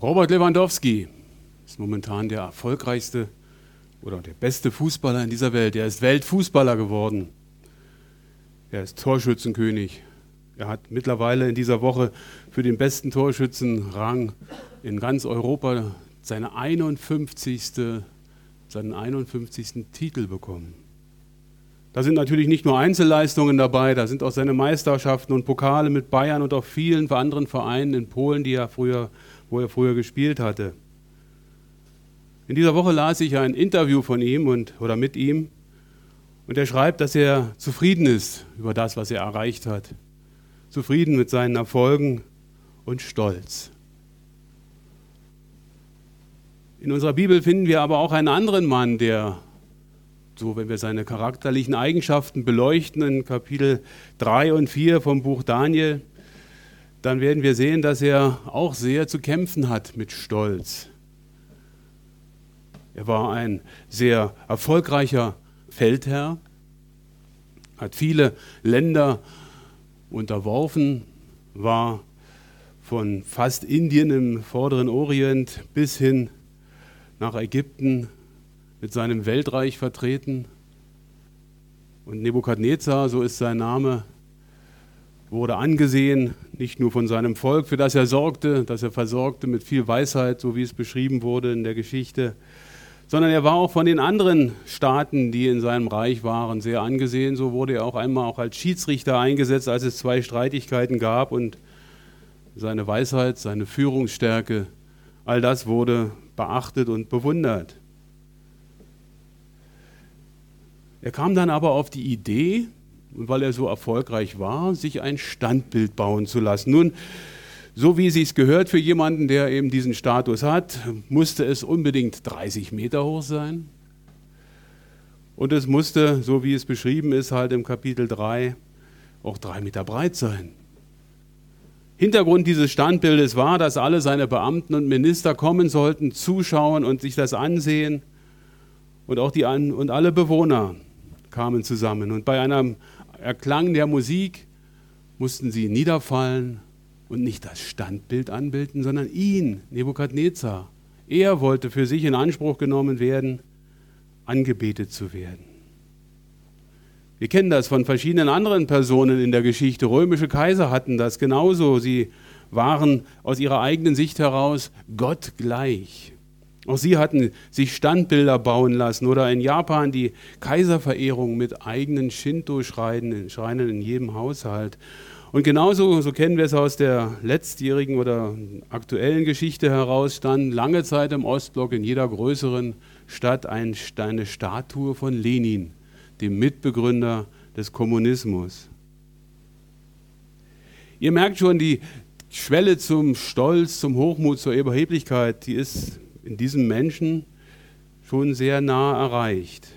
Robert Lewandowski ist momentan der erfolgreichste oder der beste Fußballer in dieser Welt. Er ist Weltfußballer geworden. Er ist Torschützenkönig. Er hat mittlerweile in dieser Woche für den besten Torschützenrang in ganz Europa seine 51. seinen 51. Titel bekommen. Da sind natürlich nicht nur Einzelleistungen dabei, da sind auch seine Meisterschaften und Pokale mit Bayern und auch vielen anderen Vereinen in Polen, die er früher wo er früher gespielt hatte. In dieser Woche las ich ein Interview von ihm und, oder mit ihm und er schreibt, dass er zufrieden ist über das, was er erreicht hat. Zufrieden mit seinen Erfolgen und stolz. In unserer Bibel finden wir aber auch einen anderen Mann, der, so wenn wir seine charakterlichen Eigenschaften beleuchten, in Kapitel 3 und 4 vom Buch Daniel, dann werden wir sehen, dass er auch sehr zu kämpfen hat mit Stolz. Er war ein sehr erfolgreicher Feldherr, hat viele Länder unterworfen, war von fast Indien im vorderen Orient bis hin nach Ägypten mit seinem Weltreich vertreten. Und Nebukadnezar, so ist sein Name, wurde angesehen, nicht nur von seinem Volk, für das er sorgte, das er versorgte mit viel Weisheit, so wie es beschrieben wurde in der Geschichte, sondern er war auch von den anderen Staaten, die in seinem Reich waren, sehr angesehen. So wurde er auch einmal auch als Schiedsrichter eingesetzt, als es zwei Streitigkeiten gab und seine Weisheit, seine Führungsstärke, all das wurde beachtet und bewundert. Er kam dann aber auf die Idee, weil er so erfolgreich war, sich ein Standbild bauen zu lassen. Nun, so wie es sich gehört für jemanden, der eben diesen Status hat, musste es unbedingt 30 Meter hoch sein. Und es musste, so wie es beschrieben ist, halt im Kapitel 3, auch drei Meter breit sein. Hintergrund dieses Standbildes war, dass alle seine Beamten und Minister kommen sollten, zuschauen und sich das ansehen. Und auch die und alle Bewohner kamen zusammen. Und bei einem Erklang der Musik mussten sie niederfallen und nicht das Standbild anbilden, sondern ihn, Nebukadnezar. Er wollte für sich in Anspruch genommen werden, angebetet zu werden. Wir kennen das von verschiedenen anderen Personen in der Geschichte. Römische Kaiser hatten das genauso. Sie waren aus ihrer eigenen Sicht heraus Gott gleich. Auch sie hatten sich Standbilder bauen lassen oder in Japan die Kaiserverehrung mit eigenen Shinto-Schreinen Schreinen in jedem Haushalt. Und genauso, so kennen wir es aus der letztjährigen oder aktuellen Geschichte heraus, stand lange Zeit im Ostblock in jeder größeren Stadt eine Statue von Lenin, dem Mitbegründer des Kommunismus. Ihr merkt schon, die Schwelle zum Stolz, zum Hochmut, zur Überheblichkeit, die ist in diesem Menschen schon sehr nah erreicht.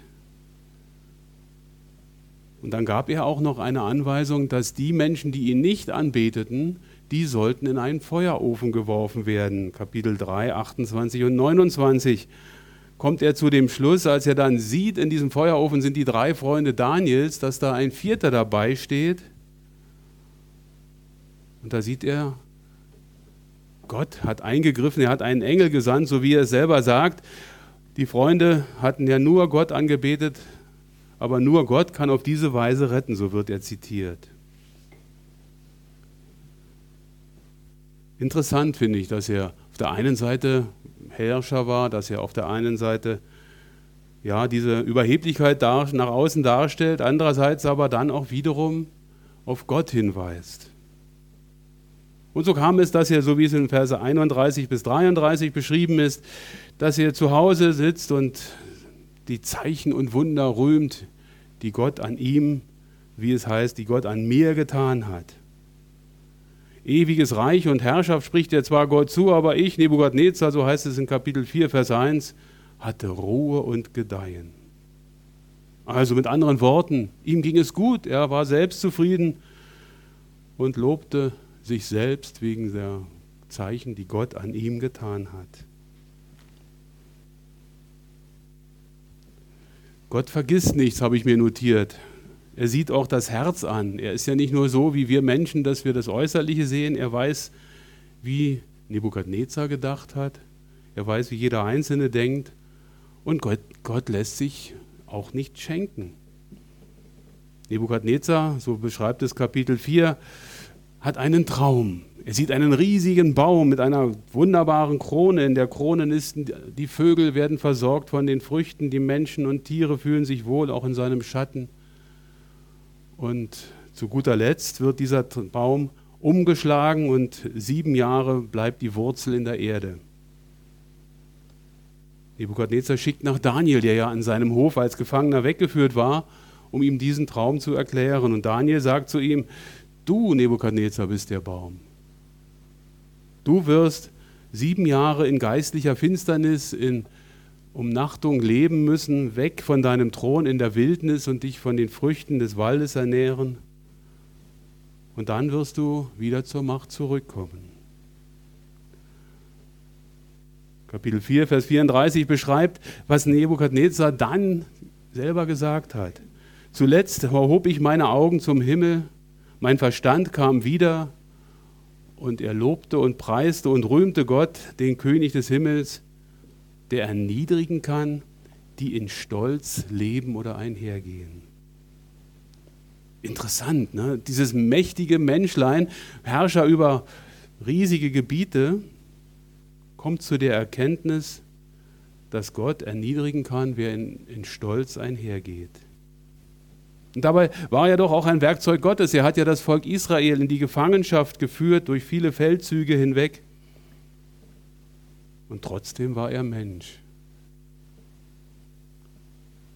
Und dann gab er auch noch eine Anweisung, dass die Menschen, die ihn nicht anbeteten, die sollten in einen Feuerofen geworfen werden. Kapitel 3, 28 und 29 kommt er zu dem Schluss, als er dann sieht, in diesem Feuerofen sind die drei Freunde Daniels, dass da ein vierter dabei steht. Und da sieht er, Gott hat eingegriffen, er hat einen Engel gesandt, so wie er selber sagt. Die Freunde hatten ja nur Gott angebetet, aber nur Gott kann auf diese Weise retten, so wird er zitiert. Interessant finde ich, dass er auf der einen Seite Herrscher war, dass er auf der einen Seite ja, diese Überheblichkeit nach außen darstellt, andererseits aber dann auch wiederum auf Gott hinweist. Und so kam es, dass er, so wie es in Verse 31 bis 33 beschrieben ist, dass er zu Hause sitzt und die Zeichen und Wunder rühmt, die Gott an ihm, wie es heißt, die Gott an mir getan hat. Ewiges Reich und Herrschaft spricht er zwar Gott zu, aber ich, Nebukadnezar, so heißt es in Kapitel 4, Vers 1, hatte Ruhe und Gedeihen. Also mit anderen Worten, ihm ging es gut, er war selbst zufrieden und lobte sich selbst wegen der Zeichen, die Gott an ihm getan hat. Gott vergisst nichts, habe ich mir notiert. Er sieht auch das Herz an. Er ist ja nicht nur so wie wir Menschen, dass wir das Äußerliche sehen. Er weiß, wie Nebukadnezar gedacht hat. Er weiß, wie jeder Einzelne denkt. Und Gott, Gott lässt sich auch nicht schenken. Nebukadnezar, so beschreibt es Kapitel 4, hat einen Traum. Er sieht einen riesigen Baum mit einer wunderbaren Krone. In der Krone ist, die Vögel werden versorgt von den Früchten, die Menschen und Tiere fühlen sich wohl, auch in seinem Schatten. Und zu guter Letzt wird dieser Baum umgeschlagen und sieben Jahre bleibt die Wurzel in der Erde. Nebukadnezar schickt nach Daniel, der ja an seinem Hof als Gefangener weggeführt war, um ihm diesen Traum zu erklären. Und Daniel sagt zu ihm, du Nebukadnezar bist der Baum. Du wirst sieben Jahre in geistlicher Finsternis, in Umnachtung leben müssen, weg von deinem Thron in der Wildnis und dich von den Früchten des Waldes ernähren. Und dann wirst du wieder zur Macht zurückkommen. Kapitel 4, Vers 34 beschreibt, was Nebukadnezar dann selber gesagt hat. Zuletzt erhob ich meine Augen zum Himmel, mein Verstand kam wieder und er lobte und preiste und rühmte Gott, den König des Himmels, der erniedrigen kann, die in Stolz leben oder einhergehen. Interessant, ne? dieses mächtige Menschlein, Herrscher über riesige Gebiete, kommt zu der Erkenntnis, dass Gott erniedrigen kann, wer in, in Stolz einhergeht. Und dabei war er doch auch ein Werkzeug Gottes. Er hat ja das Volk Israel in die Gefangenschaft geführt durch viele Feldzüge hinweg. Und trotzdem war er Mensch.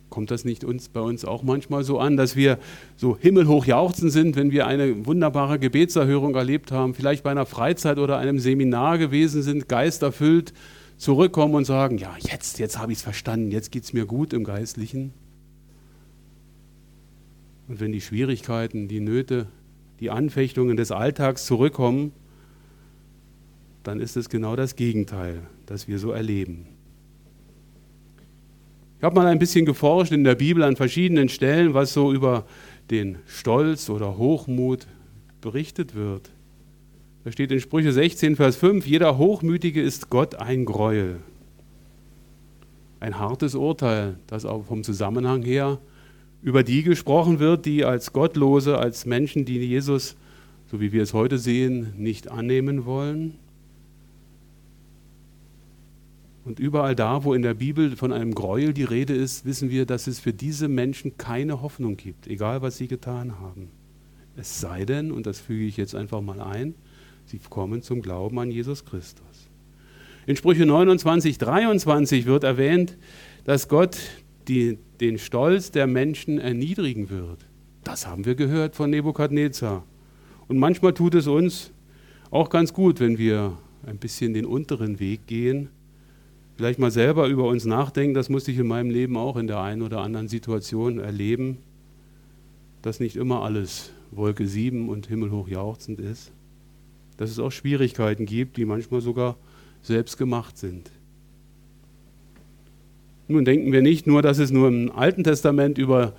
Kommt das nicht uns, bei uns auch manchmal so an, dass wir so himmelhoch jauchzen sind, wenn wir eine wunderbare Gebetserhörung erlebt haben, vielleicht bei einer Freizeit oder einem Seminar gewesen sind, geisterfüllt zurückkommen und sagen, ja, jetzt, jetzt habe ich es verstanden, jetzt geht es mir gut im Geistlichen. Und wenn die Schwierigkeiten, die Nöte, die Anfechtungen des Alltags zurückkommen, dann ist es genau das Gegenteil, das wir so erleben. Ich habe mal ein bisschen geforscht in der Bibel an verschiedenen Stellen, was so über den Stolz oder Hochmut berichtet wird. Da steht in Sprüche 16, Vers 5, jeder Hochmütige ist Gott ein Gräuel. Ein hartes Urteil, das auch vom Zusammenhang her über die gesprochen wird, die als Gottlose, als Menschen, die Jesus, so wie wir es heute sehen, nicht annehmen wollen. Und überall da, wo in der Bibel von einem Gräuel die Rede ist, wissen wir, dass es für diese Menschen keine Hoffnung gibt, egal was sie getan haben. Es sei denn, und das füge ich jetzt einfach mal ein, sie kommen zum Glauben an Jesus Christus. In Sprüche 29, 23 wird erwähnt, dass Gott die, den Stolz der Menschen erniedrigen wird. Das haben wir gehört von Nebukadnezar. Und manchmal tut es uns auch ganz gut, wenn wir ein bisschen den unteren Weg gehen vielleicht mal selber über uns nachdenken, das musste ich in meinem Leben auch in der einen oder anderen Situation erleben, dass nicht immer alles Wolke 7 und himmelhoch jauchzend ist, dass es auch Schwierigkeiten gibt, die manchmal sogar selbst gemacht sind. Nun denken wir nicht nur, dass es nur im Alten Testament über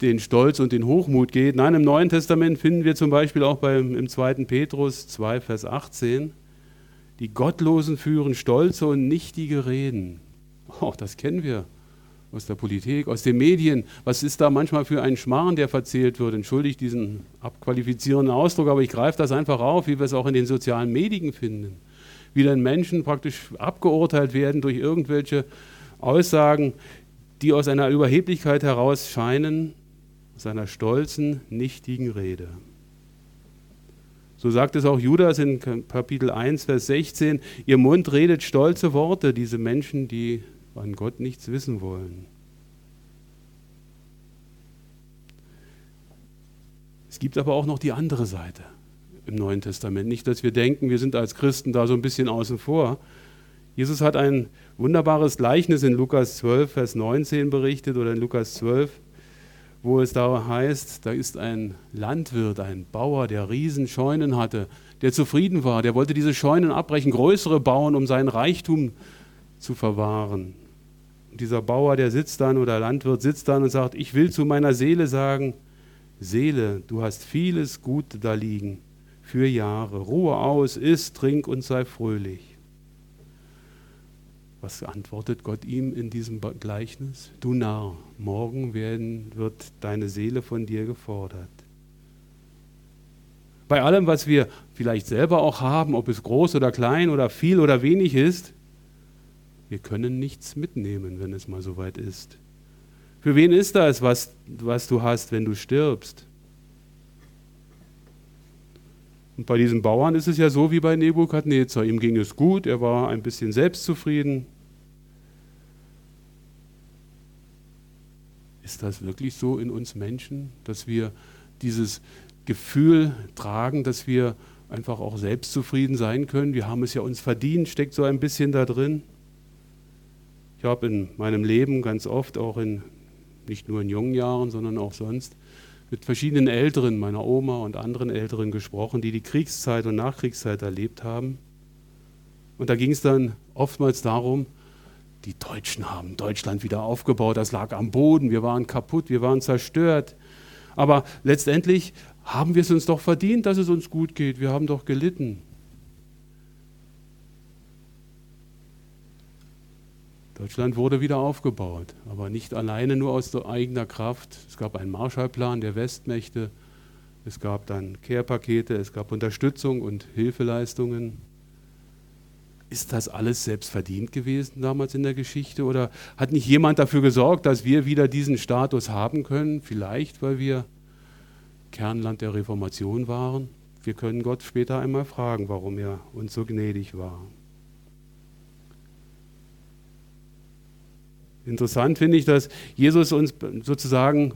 den Stolz und den Hochmut geht. Nein, im Neuen Testament finden wir zum Beispiel auch beim, im 2. Petrus 2, Vers 18, die Gottlosen führen stolze und nichtige Reden. Auch das kennen wir aus der Politik, aus den Medien. Was ist da manchmal für ein Schmarrn, der verzählt wird? Entschuldigt diesen abqualifizierenden Ausdruck, aber ich greife das einfach auf, wie wir es auch in den sozialen Medien finden. Wie dann Menschen praktisch abgeurteilt werden durch irgendwelche Aussagen, die aus einer Überheblichkeit heraus scheinen, aus einer stolzen, nichtigen Rede. So sagt es auch Judas in Kapitel 1, Vers 16, ihr Mund redet stolze Worte, diese Menschen, die an Gott nichts wissen wollen. Es gibt aber auch noch die andere Seite im Neuen Testament. Nicht, dass wir denken, wir sind als Christen da so ein bisschen außen vor. Jesus hat ein wunderbares Gleichnis in Lukas 12, Vers 19 berichtet oder in Lukas 12, wo es da heißt, da ist ein Landwirt, ein Bauer, der Riesenscheunen hatte, der zufrieden war, der wollte diese Scheunen abbrechen, größere bauen, um seinen Reichtum zu verwahren. Und dieser Bauer, der sitzt dann oder Landwirt sitzt dann und sagt, ich will zu meiner Seele sagen, Seele, du hast vieles Gut da liegen, für Jahre. Ruhe aus, iss, trink und sei fröhlich. Was antwortet Gott ihm in diesem Gleichnis? Du Narr, morgen werden, wird deine Seele von dir gefordert. Bei allem, was wir vielleicht selber auch haben, ob es groß oder klein oder viel oder wenig ist, wir können nichts mitnehmen, wenn es mal so weit ist. Für wen ist das, was, was du hast, wenn du stirbst? Und bei diesem Bauern ist es ja so wie bei Nebukadnezar. Ihm ging es gut, er war ein bisschen selbstzufrieden. Ist das wirklich so in uns Menschen, dass wir dieses Gefühl tragen, dass wir einfach auch selbstzufrieden sein können? Wir haben es ja uns verdient, steckt so ein bisschen da drin. Ich habe in meinem Leben ganz oft, auch in nicht nur in jungen Jahren, sondern auch sonst, mit verschiedenen Älteren, meiner Oma und anderen Älteren gesprochen, die die Kriegszeit und Nachkriegszeit erlebt haben. Und da ging es dann oftmals darum, die Deutschen haben Deutschland wieder aufgebaut, das lag am Boden, wir waren kaputt, wir waren zerstört. Aber letztendlich haben wir es uns doch verdient, dass es uns gut geht, wir haben doch gelitten. Deutschland wurde wieder aufgebaut, aber nicht alleine nur aus eigener Kraft. Es gab einen Marshallplan der Westmächte, es gab dann Care-Pakete, es gab Unterstützung und Hilfeleistungen. Ist das alles selbst verdient gewesen damals in der Geschichte oder hat nicht jemand dafür gesorgt, dass wir wieder diesen Status haben können? Vielleicht, weil wir Kernland der Reformation waren. Wir können Gott später einmal fragen, warum er uns so gnädig war. Interessant finde ich, dass Jesus uns sozusagen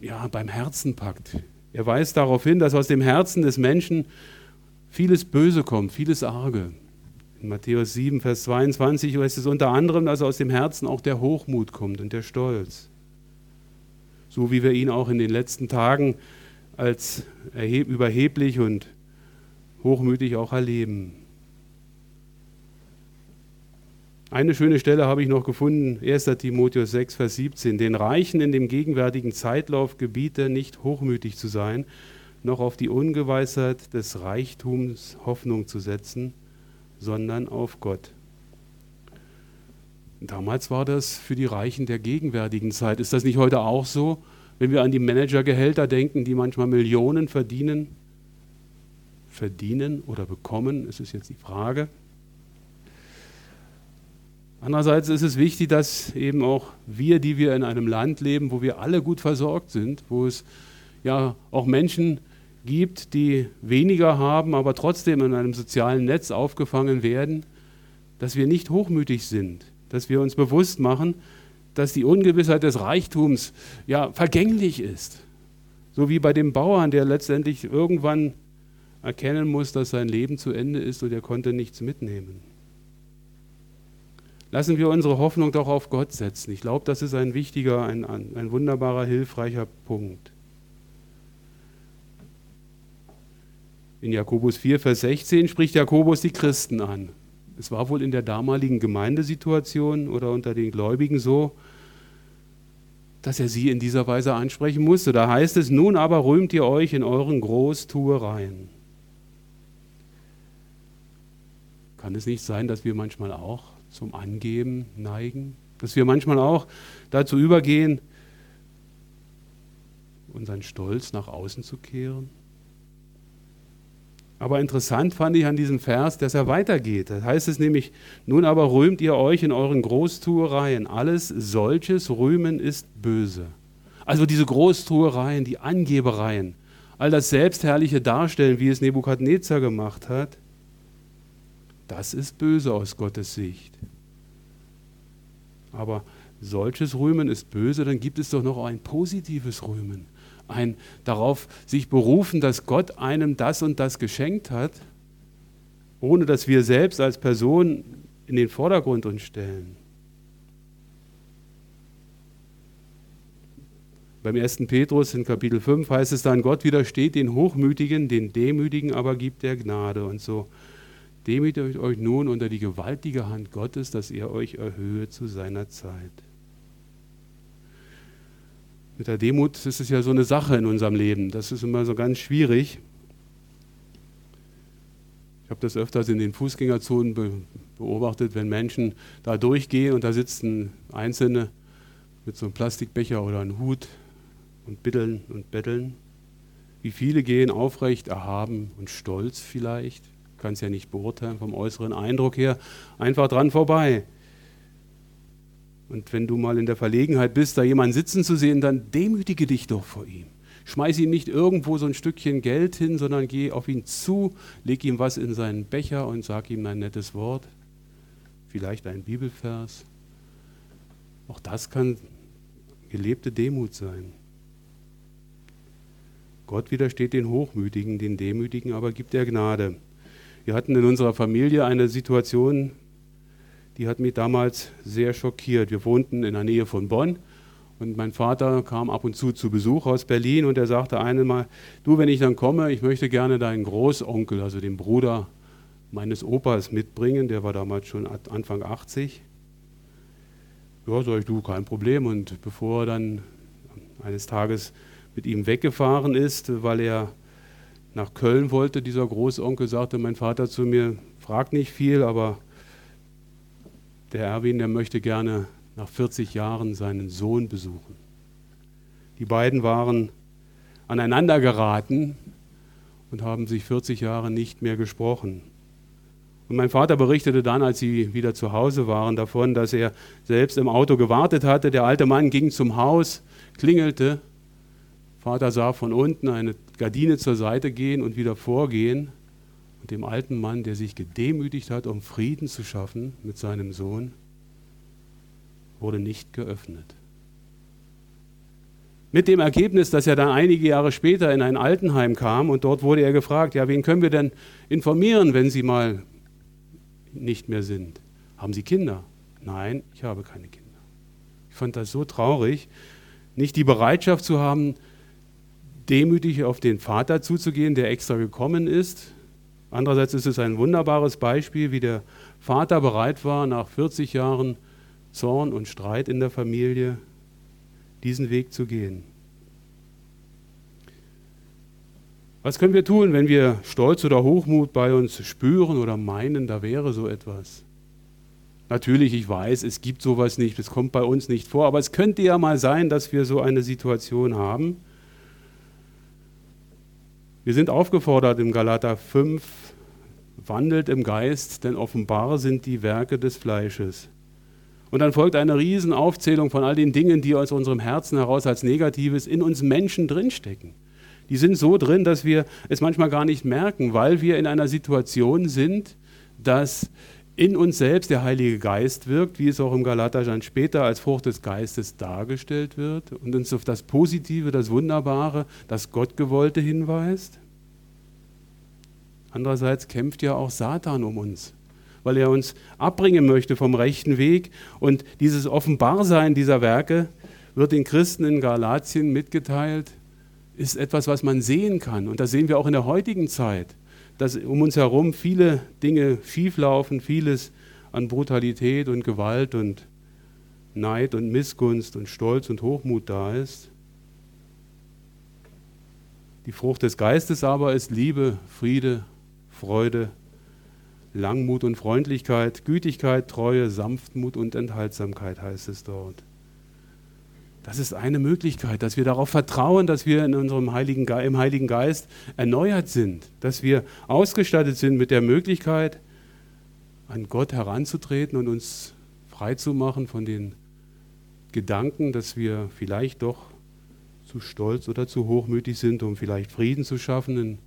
ja, beim Herzen packt. Er weist darauf hin, dass aus dem Herzen des Menschen vieles Böse kommt, vieles Arge. In Matthäus 7, Vers 22 heißt es unter anderem, dass aus dem Herzen auch der Hochmut kommt und der Stolz. So wie wir ihn auch in den letzten Tagen als überheblich und hochmütig auch erleben. Eine schöne Stelle habe ich noch gefunden, 1. Timotheus 6, Vers 17. Den Reichen in dem gegenwärtigen Zeitlauf gebiete, nicht hochmütig zu sein, noch auf die Ungewissheit des Reichtums Hoffnung zu setzen, sondern auf Gott. Damals war das für die Reichen der gegenwärtigen Zeit. Ist das nicht heute auch so, wenn wir an die Managergehälter denken, die manchmal Millionen verdienen? Verdienen oder bekommen, ist es jetzt die Frage. Andererseits ist es wichtig, dass eben auch wir, die wir in einem Land leben, wo wir alle gut versorgt sind, wo es ja auch Menschen gibt, die weniger haben, aber trotzdem in einem sozialen Netz aufgefangen werden, dass wir nicht hochmütig sind, dass wir uns bewusst machen, dass die Ungewissheit des Reichtums ja vergänglich ist. So wie bei dem Bauern, der letztendlich irgendwann erkennen muss, dass sein Leben zu Ende ist und er konnte nichts mitnehmen. Lassen wir unsere Hoffnung doch auf Gott setzen. Ich glaube, das ist ein wichtiger, ein, ein wunderbarer, hilfreicher Punkt. In Jakobus 4, Vers 16 spricht Jakobus die Christen an. Es war wohl in der damaligen Gemeindesituation oder unter den Gläubigen so, dass er sie in dieser Weise ansprechen musste. Da heißt es, nun aber rühmt ihr euch in euren Großtuereien. Kann es nicht sein, dass wir manchmal auch zum Angeben neigen, dass wir manchmal auch dazu übergehen, unseren Stolz nach außen zu kehren. Aber interessant fand ich an diesem Vers, dass er weitergeht. Da heißt es nämlich, nun aber rühmt ihr euch in euren Großtuereien. Alles solches Rühmen ist böse. Also diese Großtuereien, die Angebereien, all das selbstherrliche Darstellen, wie es Nebukadnezar gemacht hat, das ist böse aus Gottes Sicht. Aber solches Rühmen ist böse, dann gibt es doch noch ein positives Rühmen. Ein darauf sich berufen, dass Gott einem das und das geschenkt hat, ohne dass wir selbst als Person in den Vordergrund uns stellen. Beim 1. Petrus in Kapitel 5 heißt es dann, Gott widersteht den Hochmütigen, den Demütigen aber gibt er Gnade. Und so Demütigt euch nun unter die gewaltige Hand Gottes, dass er euch erhöhe zu seiner Zeit. Mit der Demut ist es ja so eine Sache in unserem Leben. Das ist immer so ganz schwierig. habe das öfters in den Fußgängerzonen be beobachtet, wenn Menschen da durchgehen und da sitzen Einzelne mit so einem Plastikbecher oder einem Hut und bitteln und betteln. Wie viele gehen aufrecht, erhaben und stolz vielleicht, kann es ja nicht beurteilen vom äußeren Eindruck her, einfach dran vorbei. Und wenn du mal in der Verlegenheit bist, da jemanden sitzen zu sehen, dann demütige dich doch vor ihm. Schmeiß ihm nicht irgendwo so ein Stückchen Geld hin, sondern geh auf ihn zu, leg ihm was in seinen Becher und sag ihm ein nettes Wort, vielleicht ein Bibelvers. Auch das kann gelebte Demut sein. Gott widersteht den Hochmütigen, den Demütigen aber gibt er Gnade. Wir hatten in unserer Familie eine Situation, die hat mich damals sehr schockiert. Wir wohnten in der Nähe von Bonn und mein Vater kam ab und zu zu Besuch aus Berlin und er sagte einmal, du, wenn ich dann komme, ich möchte gerne deinen Großonkel, also den Bruder meines Opas mitbringen, der war damals schon Anfang 80. Ja, sag ich, du, kein Problem. Und bevor er dann eines Tages mit ihm weggefahren ist, weil er nach Köln wollte, dieser Großonkel, sagte mein Vater zu mir, frag nicht viel, aber der Erwin, der möchte gerne nach 40 Jahren seinen Sohn besuchen. Die beiden waren aneinander geraten und haben sich 40 Jahre nicht mehr gesprochen. Und mein Vater berichtete dann, als sie wieder zu Hause waren, davon, dass er selbst im Auto gewartet hatte. Der alte Mann ging zum Haus, klingelte. Vater sah von unten eine Gardine zur Seite gehen und wieder vorgehen. Und dem alten Mann, der sich gedemütigt hat, um Frieden zu schaffen mit seinem Sohn, wurde nicht geöffnet. Mit dem Ergebnis, dass er dann einige Jahre später in ein Altenheim kam und dort wurde er gefragt, ja, wen können wir denn informieren, wenn Sie mal nicht mehr sind? Haben Sie Kinder? Nein, ich habe keine Kinder. Ich fand das so traurig, nicht die Bereitschaft zu haben, demütig auf den Vater zuzugehen, der extra gekommen ist. Andererseits ist es ein wunderbares Beispiel, wie der Vater bereit war, nach 40 Jahren Zorn und Streit in der Familie, diesen Weg zu gehen. Was können wir tun, wenn wir Stolz oder Hochmut bei uns spüren oder meinen, da wäre so etwas? Natürlich, ich weiß, es gibt sowas nicht, es kommt bei uns nicht vor, aber es könnte ja mal sein, dass wir so eine Situation haben. Wir sind aufgefordert im Galater 5, wandelt im Geist, denn offenbar sind die Werke des Fleisches. Und dann folgt eine Riesenaufzählung von all den Dingen, die aus unserem Herzen heraus als Negatives in uns Menschen drinstecken. Die sind so drin, dass wir es manchmal gar nicht merken, weil wir in einer Situation sind, dass in uns selbst der Heilige Geist wirkt, wie es auch im Galater dann später als Frucht des Geistes dargestellt wird und uns auf das Positive, das Wunderbare, das Gottgewollte hinweist. Andererseits kämpft ja auch Satan um uns weil er uns abbringen möchte vom rechten Weg. Und dieses Offenbarsein dieser Werke wird den Christen in Galatien mitgeteilt, ist etwas, was man sehen kann. Und das sehen wir auch in der heutigen Zeit, dass um uns herum viele Dinge schieflaufen, vieles an Brutalität und Gewalt und Neid und Missgunst und Stolz und Hochmut da ist. Die Frucht des Geistes aber ist Liebe, Friede, Freude, Langmut und Freundlichkeit, Gütigkeit, Treue, Sanftmut und Enthaltsamkeit heißt es dort. Das ist eine Möglichkeit, dass wir darauf vertrauen, dass wir in unserem Heiligen im Heiligen Geist erneuert sind, dass wir ausgestattet sind mit der Möglichkeit, an Gott heranzutreten und uns freizumachen von den Gedanken, dass wir vielleicht doch zu stolz oder zu hochmütig sind, um vielleicht Frieden zu schaffen in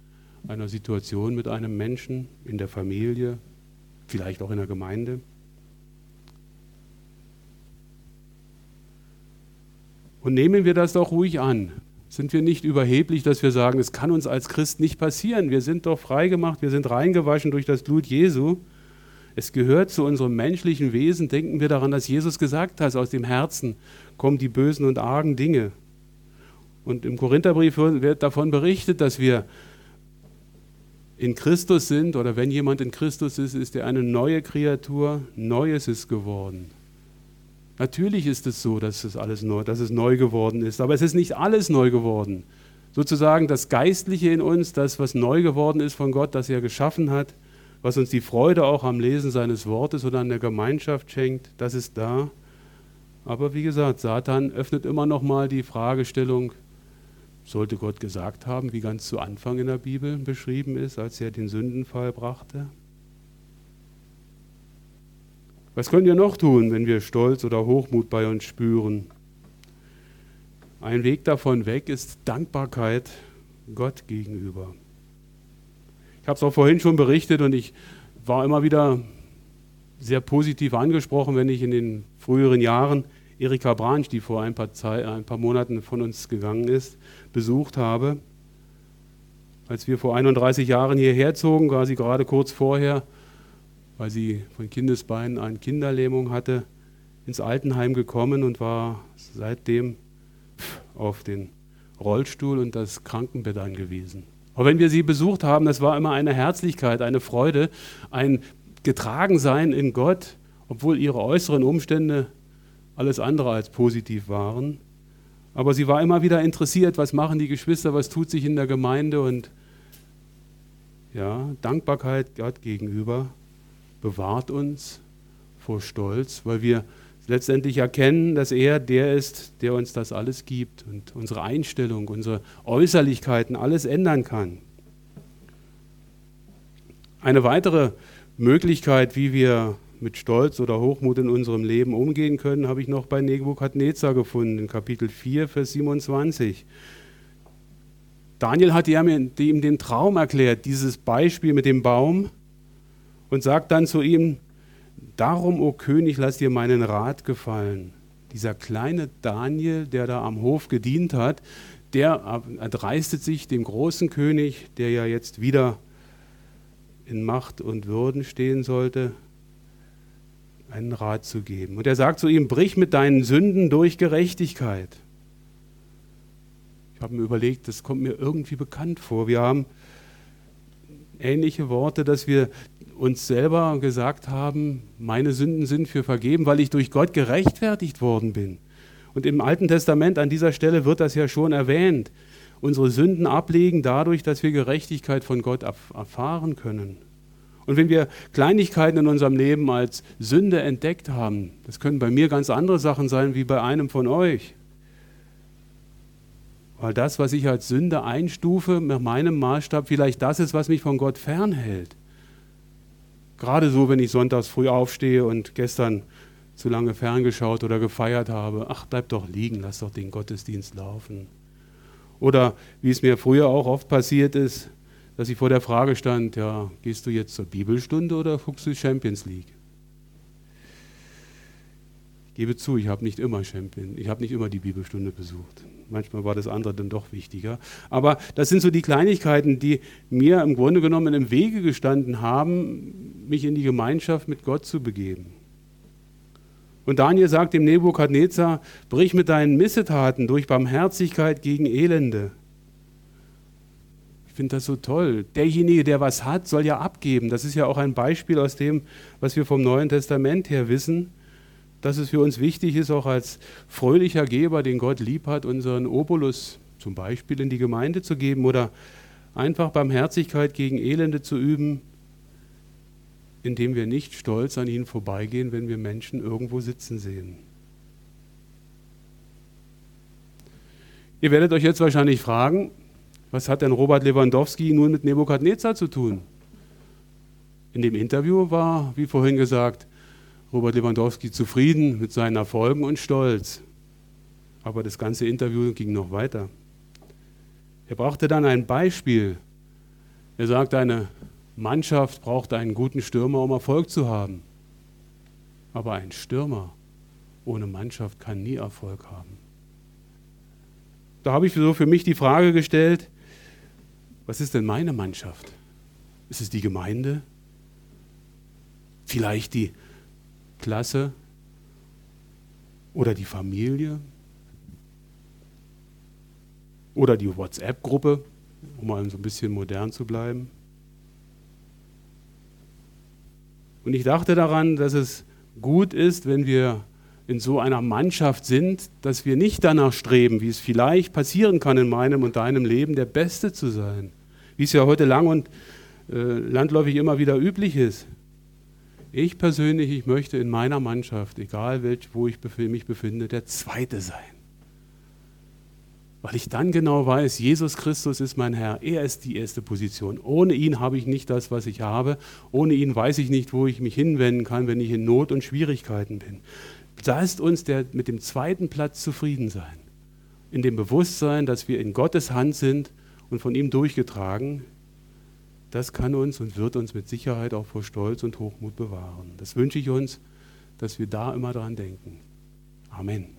einer Situation mit einem Menschen in der Familie, vielleicht auch in der Gemeinde. Und nehmen wir das doch ruhig an. Sind wir nicht überheblich, dass wir sagen, es kann uns als Christ nicht passieren. Wir sind doch freigemacht, wir sind reingewaschen durch das Blut Jesu. Es gehört zu unserem menschlichen Wesen. Denken wir daran, dass Jesus gesagt hat, aus dem Herzen kommen die bösen und argen Dinge. Und im Korintherbrief wird davon berichtet, dass wir in Christus sind oder wenn jemand in Christus ist, ist er eine neue Kreatur, Neues ist geworden. Natürlich ist es so, dass es alles neu, dass es neu geworden ist, aber es ist nicht alles neu geworden. Sozusagen das Geistliche in uns, das, was neu geworden ist von Gott, das er geschaffen hat, was uns die Freude auch am Lesen seines Wortes oder an der Gemeinschaft schenkt, das ist da. Aber wie gesagt, Satan öffnet immer noch mal die Fragestellung, sollte Gott gesagt haben, wie ganz zu Anfang in der Bibel beschrieben ist, als er den Sündenfall brachte? Was können wir noch tun, wenn wir Stolz oder Hochmut bei uns spüren? Ein Weg davon weg ist Dankbarkeit Gott gegenüber. Ich habe es auch vorhin schon berichtet und ich war immer wieder sehr positiv angesprochen, wenn ich in den früheren Jahren Erika Branch, die vor ein paar, Zeit, ein paar Monaten von uns gegangen ist, besucht habe. Als wir vor 31 Jahren hierher zogen, war sie gerade kurz vorher, weil sie von Kindesbeinen eine Kinderlähmung hatte, ins Altenheim gekommen und war seitdem auf den Rollstuhl und das Krankenbett angewiesen. Aber wenn wir sie besucht haben, das war immer eine Herzlichkeit, eine Freude, ein Getragensein in Gott, obwohl ihre äußeren Umstände alles andere als positiv waren. Aber sie war immer wieder interessiert, was machen die Geschwister, was tut sich in der Gemeinde und ja, Dankbarkeit Gott gegenüber bewahrt uns vor Stolz, weil wir letztendlich erkennen, dass er der ist, der uns das alles gibt und unsere Einstellung, unsere Äußerlichkeiten alles ändern kann. Eine weitere Möglichkeit, wie wir mit Stolz oder Hochmut in unserem Leben umgehen können, habe ich noch bei Nebukadnezar gefunden, in Kapitel 4, Vers 27. Daniel hat ihm den Traum erklärt, dieses Beispiel mit dem Baum, und sagt dann zu ihm, Darum, o König, lass dir meinen Rat gefallen. Dieser kleine Daniel, der da am Hof gedient hat, der erdreistet sich dem großen König, der ja jetzt wieder in Macht und Würden stehen sollte, einen Rat zu geben. Und er sagt zu ihm, brich mit deinen Sünden durch Gerechtigkeit. Ich habe mir überlegt, das kommt mir irgendwie bekannt vor. Wir haben ähnliche Worte, dass wir uns selber gesagt haben, meine Sünden sind für vergeben, weil ich durch Gott gerechtfertigt worden bin. Und im Alten Testament an dieser Stelle wird das ja schon erwähnt. Unsere Sünden ablegen dadurch, dass wir Gerechtigkeit von Gott erfahren können. Und wenn wir Kleinigkeiten in unserem Leben als Sünde entdeckt haben, das können bei mir ganz andere Sachen sein wie bei einem von euch. Weil das, was ich als Sünde einstufe, nach meinem Maßstab vielleicht das ist, was mich von Gott fernhält. Gerade so, wenn ich sonntags früh aufstehe und gestern zu lange ferngeschaut oder gefeiert habe. Ach, bleib doch liegen, lass doch den Gottesdienst laufen. Oder wie es mir früher auch oft passiert ist, dass ich vor der Frage stand, ja, gehst du jetzt zur Bibelstunde oder guckst du Champions League? Ich gebe zu, ich habe nicht immer Champion, ich habe nicht immer die Bibelstunde besucht. Manchmal war das andere dann doch wichtiger. Aber das sind so die Kleinigkeiten, die mir im Grunde genommen im Wege gestanden haben, mich in die Gemeinschaft mit Gott zu begeben. Und Daniel sagt dem Nebukadnezar, brich mit deinen Missetaten durch Barmherzigkeit gegen Elende finde das so toll. Derjenige, der was hat, soll ja abgeben. Das ist ja auch ein Beispiel aus dem, was wir vom Neuen Testament her wissen, dass es für uns wichtig ist, auch als fröhlicher Geber, den Gott lieb hat, unseren Obolus zum Beispiel in die Gemeinde zu geben oder einfach Barmherzigkeit gegen Elende zu üben, indem wir nicht stolz an ihnen vorbeigehen, wenn wir Menschen irgendwo sitzen sehen. Ihr werdet euch jetzt wahrscheinlich fragen, was hat denn Robert Lewandowski nun mit Nebukadnezar zu tun? In dem Interview war, wie vorhin gesagt, Robert Lewandowski zufrieden mit seinen Erfolgen und stolz. Aber das ganze Interview ging noch weiter. Er brachte dann ein Beispiel. Er sagt, eine Mannschaft braucht einen guten Stürmer, um Erfolg zu haben. Aber ein Stürmer ohne Mannschaft kann nie Erfolg haben. Da habe ich so für mich die Frage gestellt, was ist denn meine Mannschaft? Ist es die Gemeinde? Vielleicht die Klasse oder die Familie? Oder die WhatsApp-Gruppe, um mal so ein bisschen modern zu bleiben? Und ich dachte daran, dass es gut ist, wenn wir in so einer Mannschaft sind, dass wir nicht danach streben, wie es vielleicht passieren kann in meinem und deinem Leben, der Beste zu sein, wie es ja heute lang und äh, landläufig immer wieder üblich ist. Ich persönlich, ich möchte in meiner Mannschaft, egal welch, wo ich mich befinde, der Zweite sein. Weil ich dann genau weiß, Jesus Christus ist mein Herr, er ist die erste Position. Ohne ihn habe ich nicht das, was ich habe. Ohne ihn weiß ich nicht, wo ich mich hinwenden kann, wenn ich in Not und Schwierigkeiten bin. Da ist uns der mit dem zweiten Platz zufrieden sein. In dem Bewusstsein, dass wir in Gottes Hand sind und von ihm durchgetragen, das kann uns und wird uns mit Sicherheit auch vor Stolz und Hochmut bewahren. Das wünsche ich uns, dass wir da immer dran denken. Amen.